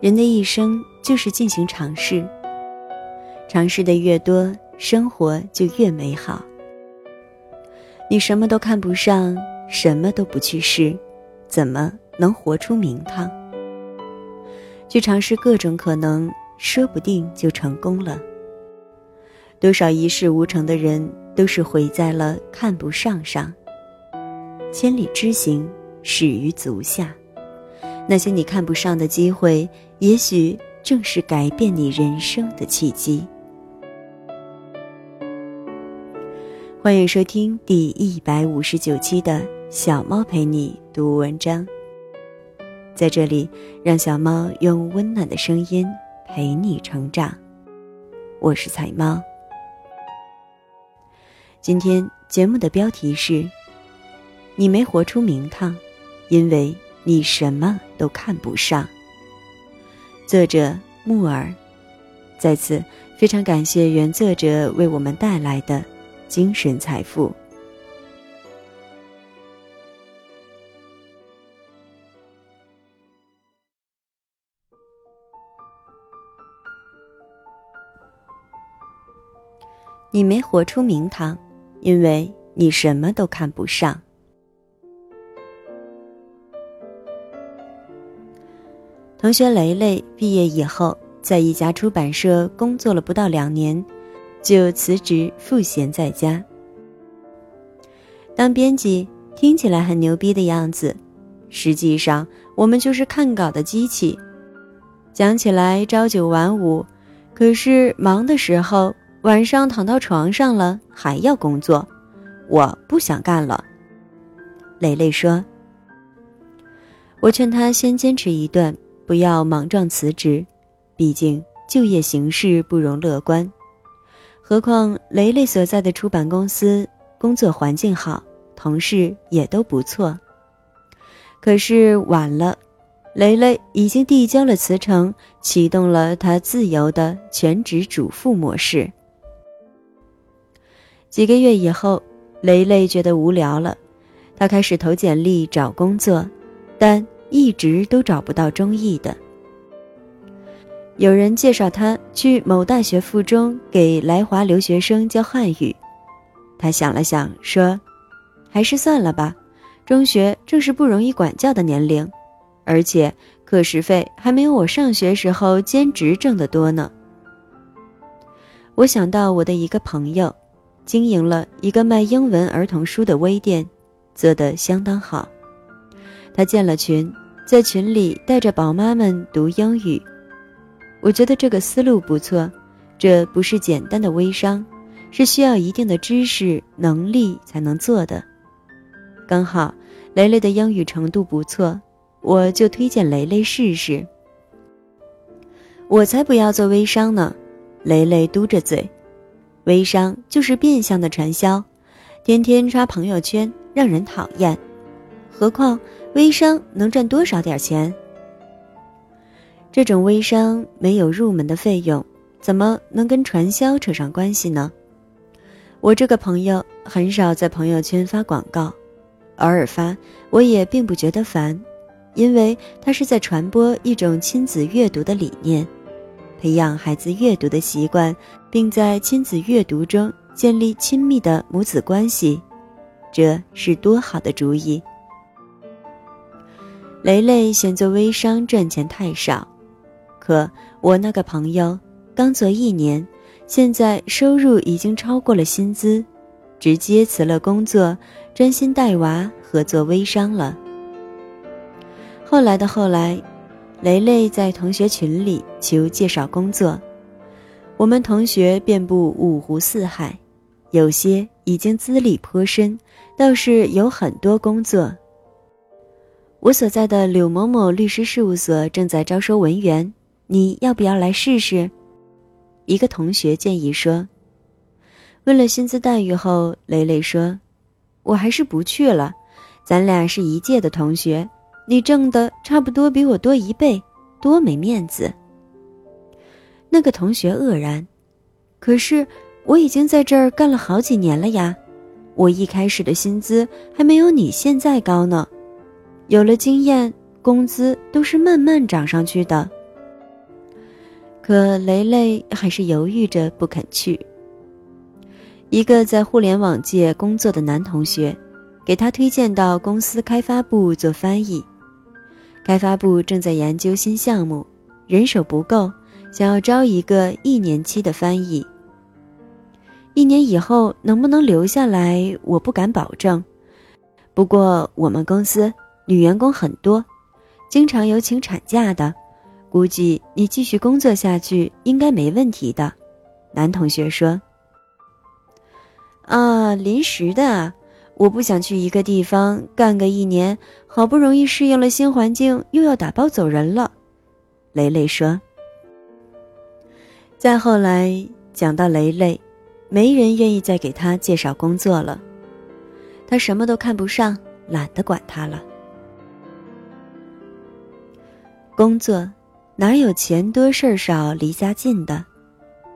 人的一生就是进行尝试，尝试的越多，生活就越美好。你什么都看不上，什么都不去试，怎么能活出名堂？去尝试各种可能，说不定就成功了。多少一事无成的人，都是毁在了看不上上。千里之行，始于足下。那些你看不上的机会，也许正是改变你人生的契机。欢迎收听第一百五十九期的小猫陪你读文章。在这里，让小猫用温暖的声音陪你成长。我是彩猫。今天节目的标题是：你没活出名堂，因为。你什么都看不上。作者木耳，在此非常感谢原作者为我们带来的精神财富。你没活出名堂，因为你什么都看不上。同学雷雷毕业以后，在一家出版社工作了不到两年，就辞职赋闲在家。当编辑听起来很牛逼的样子，实际上我们就是看稿的机器。讲起来朝九晚五，可是忙的时候，晚上躺到床上了还要工作，我不想干了。雷雷说：“我劝他先坚持一段。”不要莽撞辞职，毕竟就业形势不容乐观。何况雷雷所在的出版公司工作环境好，同事也都不错。可是晚了，雷雷已经递交了辞呈，启动了他自由的全职主妇模式。几个月以后，雷雷觉得无聊了，他开始投简历找工作，但。一直都找不到中意的。有人介绍他去某大学附中给来华留学生教汉语，他想了想说：“还是算了吧，中学正是不容易管教的年龄，而且课时费还没有我上学时候兼职挣得多呢。”我想到我的一个朋友，经营了一个卖英文儿童书的微店，做得相当好。他建了群，在群里带着宝妈们读英语。我觉得这个思路不错，这不是简单的微商，是需要一定的知识能力才能做的。刚好雷雷的英语程度不错，我就推荐雷雷试试。我才不要做微商呢！雷雷嘟着嘴，微商就是变相的传销，天天刷朋友圈，让人讨厌。何况。微商能赚多少点钱？这种微商没有入门的费用，怎么能跟传销扯上关系呢？我这个朋友很少在朋友圈发广告，偶尔发，我也并不觉得烦，因为他是在传播一种亲子阅读的理念，培养孩子阅读的习惯，并在亲子阅读中建立亲密的母子关系，这是多好的主意！雷雷嫌做微商赚钱太少，可我那个朋友刚做一年，现在收入已经超过了薪资，直接辞了工作，专心带娃和做微商了。后来的后来，雷雷在同学群里求介绍工作，我们同学遍布五湖四海，有些已经资历颇深，倒是有很多工作。我所在的柳某某律师事务所正在招收文员，你要不要来试试？一个同学建议说。问了薪资待遇后，雷雷说：“我还是不去了，咱俩是一届的同学，你挣的差不多比我多一倍，多没面子。”那个同学愕然：“可是我已经在这儿干了好几年了呀，我一开始的薪资还没有你现在高呢。”有了经验，工资都是慢慢涨上去的。可雷雷还是犹豫着不肯去。一个在互联网界工作的男同学，给他推荐到公司开发部做翻译。开发部正在研究新项目，人手不够，想要招一个一年期的翻译。一年以后能不能留下来，我不敢保证。不过我们公司女员工很多，经常有请产假的，估计你继续工作下去应该没问题的。男同学说。啊，临时的，我不想去一个地方干个一年，好不容易适应了新环境，又要打包走人了。雷雷说。再后来讲到雷雷，没人愿意再给他介绍工作了，他什么都看不上，懒得管他了。工作，哪有钱多事儿少离家近的？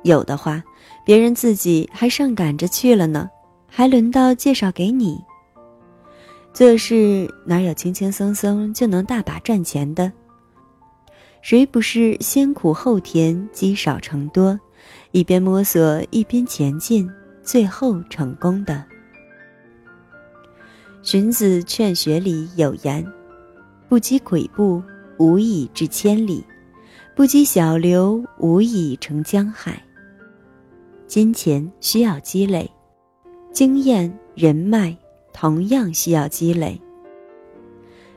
有的话。别人自己还上赶着去了呢，还轮到介绍给你。做事哪有轻轻松松就能大把赚钱的？谁不是先苦后甜，积少成多，一边摸索一边前进，最后成功的？荀子《劝学》里有言：“不积跬步，无以至千里；不积小流，无以成江海。”金钱需要积累，经验、人脉同样需要积累。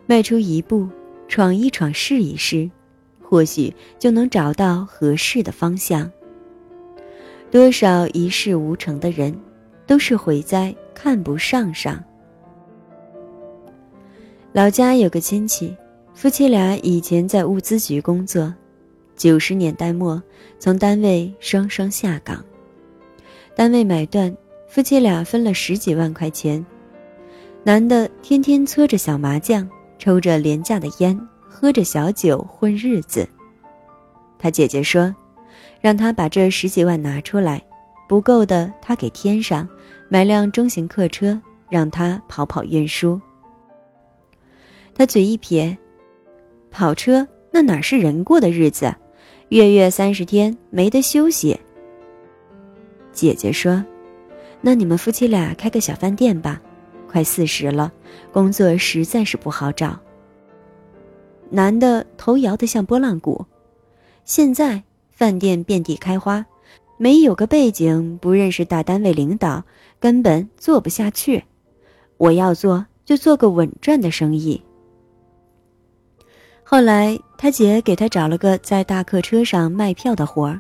迈出一步，闯一闯，试一试，或许就能找到合适的方向。多少一事无成的人，都是毁在看不上上。老家有个亲戚，夫妻俩以前在物资局工作，九十年代末从单位双双下岗。单位买断，夫妻俩分了十几万块钱。男的天天搓着小麻将，抽着廉价的烟，喝着小酒混日子。他姐姐说：“让他把这十几万拿出来，不够的他给添上，买辆中型客车，让他跑跑运输。”他嘴一撇：“跑车那哪是人过的日子？月月三十天没得休息。”姐姐说：“那你们夫妻俩开个小饭店吧，快四十了，工作实在是不好找。”男的头摇得像拨浪鼓。现在饭店遍地开花，没有个背景，不认识大单位领导，根本做不下去。我要做，就做个稳赚的生意。后来他姐给他找了个在大客车上卖票的活儿。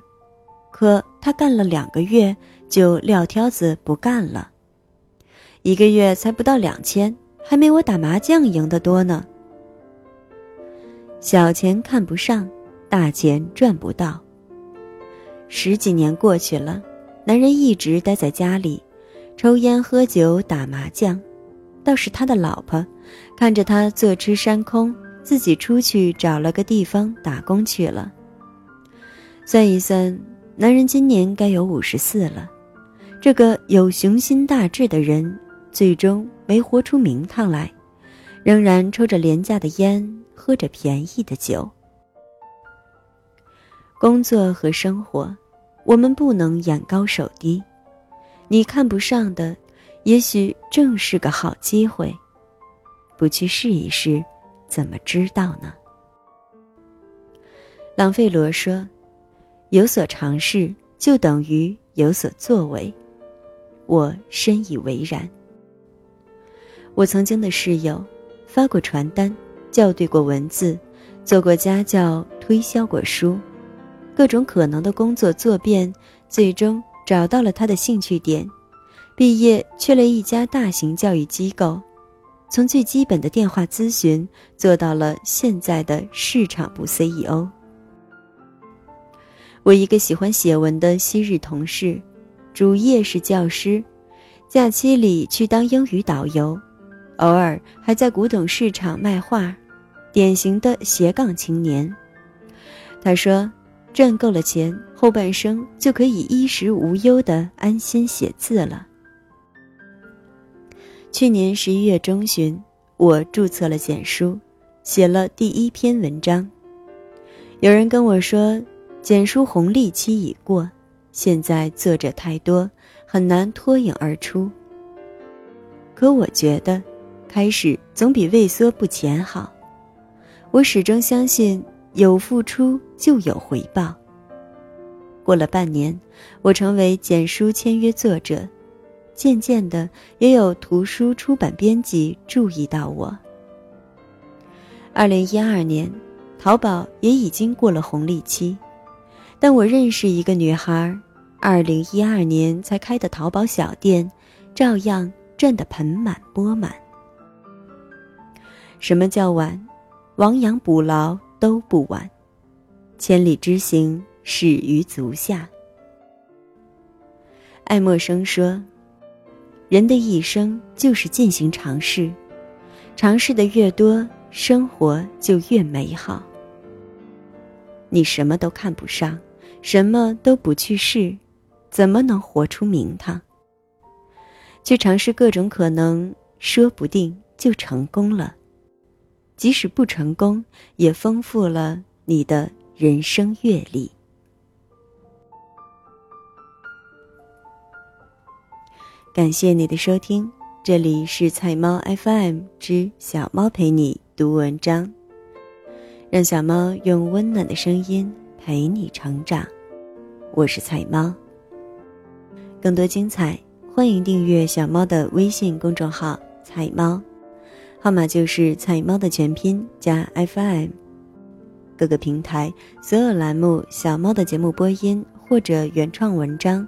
可他干了两个月，就撂挑子不干了。一个月才不到两千，还没我打麻将赢得多呢。小钱看不上，大钱赚不到。十几年过去了，男人一直待在家里，抽烟喝酒打麻将，倒是他的老婆，看着他坐吃山空，自己出去找了个地方打工去了。算一算。男人今年该有五十四了，这个有雄心大志的人，最终没活出名堂来，仍然抽着廉价的烟，喝着便宜的酒。工作和生活，我们不能眼高手低。你看不上的，也许正是个好机会。不去试一试，怎么知道呢？朗费罗说。有所尝试，就等于有所作为。我深以为然。我曾经的室友，发过传单，校对过文字，做过家教，推销过书，各种可能的工作做遍，最终找到了他的兴趣点。毕业去了一家大型教育机构，从最基本的电话咨询做到了现在的市场部 CEO。我一个喜欢写文的昔日同事，主业是教师，假期里去当英语导游，偶尔还在古董市场卖画，典型的斜杠青年。他说，赚够了钱，后半生就可以衣食无忧的安心写字了。去年十一月中旬，我注册了简书，写了第一篇文章。有人跟我说。简书红利期已过，现在作者太多，很难脱颖而出。可我觉得，开始总比畏缩不前好。我始终相信，有付出就有回报。过了半年，我成为简书签约作者，渐渐的，也有图书出版编辑注意到我。二零一二年，淘宝也已经过了红利期。但我认识一个女孩，二零一二年才开的淘宝小店，照样赚得盆满钵满。什么叫晚？亡羊补牢都不晚，千里之行，始于足下。爱默生说：“人的一生就是进行尝试，尝试的越多，生活就越美好。你什么都看不上。”什么都不去试，怎么能活出名堂？去尝试各种可能，说不定就成功了。即使不成功，也丰富了你的人生阅历。感谢你的收听，这里是菜猫 FM 之小猫陪你读文章，让小猫用温暖的声音。陪你成长，我是菜猫。更多精彩，欢迎订阅小猫的微信公众号“菜猫”，号码就是“菜猫”的全拼加 FM。各个平台所有栏目小猫的节目播音或者原创文章